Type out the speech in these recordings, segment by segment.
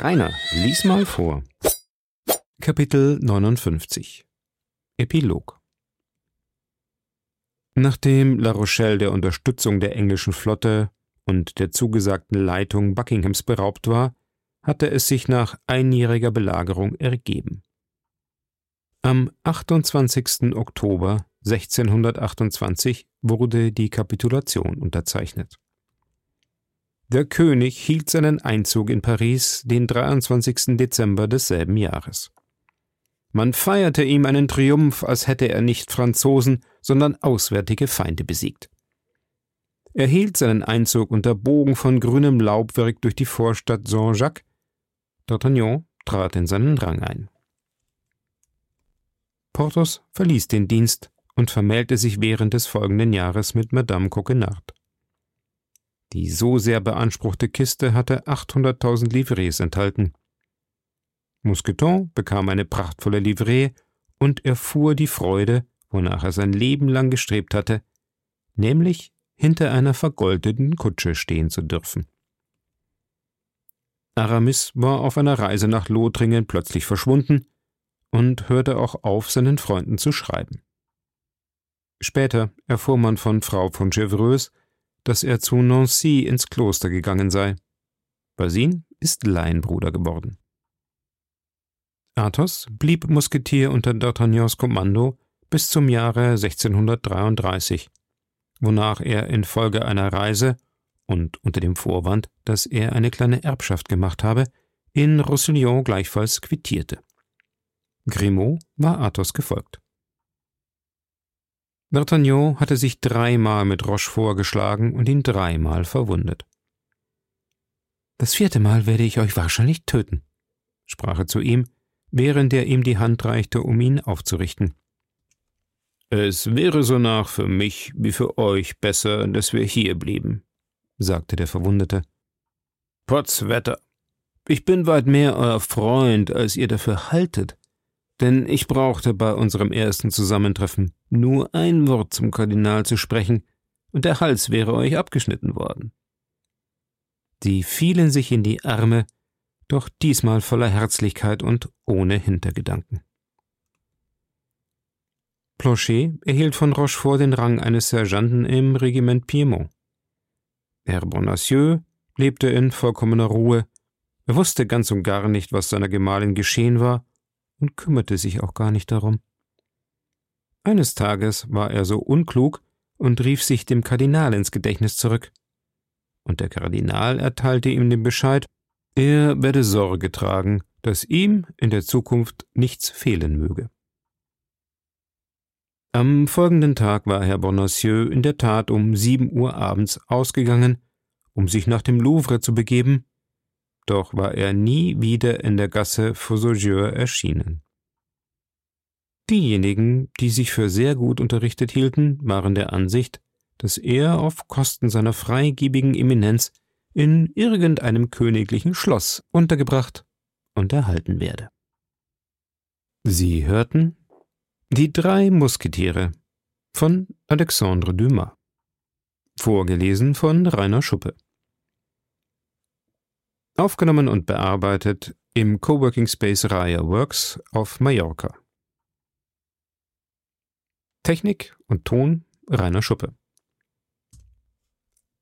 Rainer, lies mal vor. Kapitel 59 Epilog Nachdem La Rochelle der Unterstützung der englischen Flotte und der zugesagten Leitung Buckinghams beraubt war, hatte es sich nach einjähriger Belagerung ergeben. Am 28. Oktober 1628 wurde die Kapitulation unterzeichnet. Der König hielt seinen Einzug in Paris den 23. Dezember desselben Jahres. Man feierte ihm einen Triumph, als hätte er nicht Franzosen, sondern auswärtige Feinde besiegt. Er hielt seinen Einzug unter Bogen von grünem Laubwerk durch die Vorstadt Saint-Jacques. D'Artagnan trat in seinen Rang ein. Porthos verließ den Dienst und vermählte sich während des folgenden Jahres mit Madame Coquenard. Die so sehr beanspruchte Kiste hatte 800.000 Livrets enthalten. Mousqueton bekam eine prachtvolle Livree und erfuhr die Freude, wonach er sein Leben lang gestrebt hatte, nämlich hinter einer vergoldeten Kutsche stehen zu dürfen. Aramis war auf einer Reise nach Lothringen plötzlich verschwunden und hörte auch auf, seinen Freunden zu schreiben. Später erfuhr man von Frau von Chevreuse, dass er zu Nancy ins Kloster gegangen sei. Basin ist Laienbruder geworden. Athos blieb Musketier unter D'Artagnans Kommando bis zum Jahre 1633, wonach er infolge einer Reise und unter dem Vorwand, dass er eine kleine Erbschaft gemacht habe, in Roussillon gleichfalls quittierte. Grimaud war Athos gefolgt. D'Artagnan hatte sich dreimal mit Rochefort geschlagen und ihn dreimal verwundet. Das vierte Mal werde ich euch wahrscheinlich töten, sprach er zu ihm, während er ihm die Hand reichte, um ihn aufzurichten. Es wäre sonach für mich wie für euch besser, dass wir hier blieben, sagte der Verwundete. Potzwetter, ich bin weit mehr euer Freund, als ihr dafür haltet denn ich brauchte bei unserem ersten Zusammentreffen nur ein Wort zum Kardinal zu sprechen, und der Hals wäre euch abgeschnitten worden. Sie fielen sich in die Arme, doch diesmal voller Herzlichkeit und ohne Hintergedanken. Planchet erhielt von Rochefort den Rang eines Sergeanten im Regiment Piemont. Herr Bonacieux lebte in vollkommener Ruhe, er wusste ganz und gar nicht, was seiner Gemahlin geschehen war und kümmerte sich auch gar nicht darum. Eines Tages war er so unklug und rief sich dem Kardinal ins Gedächtnis zurück. Und der Kardinal erteilte ihm den Bescheid, er werde Sorge tragen, dass ihm in der Zukunft nichts fehlen möge. Am folgenden Tag war Herr Bonacieux in der Tat um sieben Uhr abends ausgegangen, um sich nach dem Louvre zu begeben, doch war er nie wieder in der Gasse Fossogieur erschienen. Diejenigen, die sich für sehr gut unterrichtet hielten, waren der Ansicht, dass er auf Kosten seiner freigebigen Eminenz in irgendeinem königlichen Schloss untergebracht und erhalten werde. Sie hörten Die drei Musketiere von Alexandre Dumas, vorgelesen von Rainer Schuppe. Aufgenommen und bearbeitet im Coworking Space Raya Works auf Mallorca. Technik und Ton Rainer Schuppe.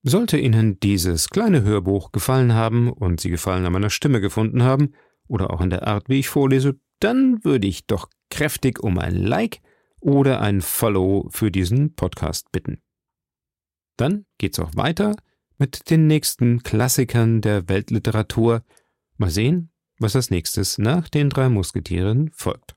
Sollte Ihnen dieses kleine Hörbuch gefallen haben und Sie Gefallen an meiner Stimme gefunden haben oder auch an der Art, wie ich vorlese, dann würde ich doch kräftig um ein Like oder ein Follow für diesen Podcast bitten. Dann geht's auch weiter mit den nächsten Klassikern der Weltliteratur. Mal sehen, was als nächstes nach den drei Musketieren folgt.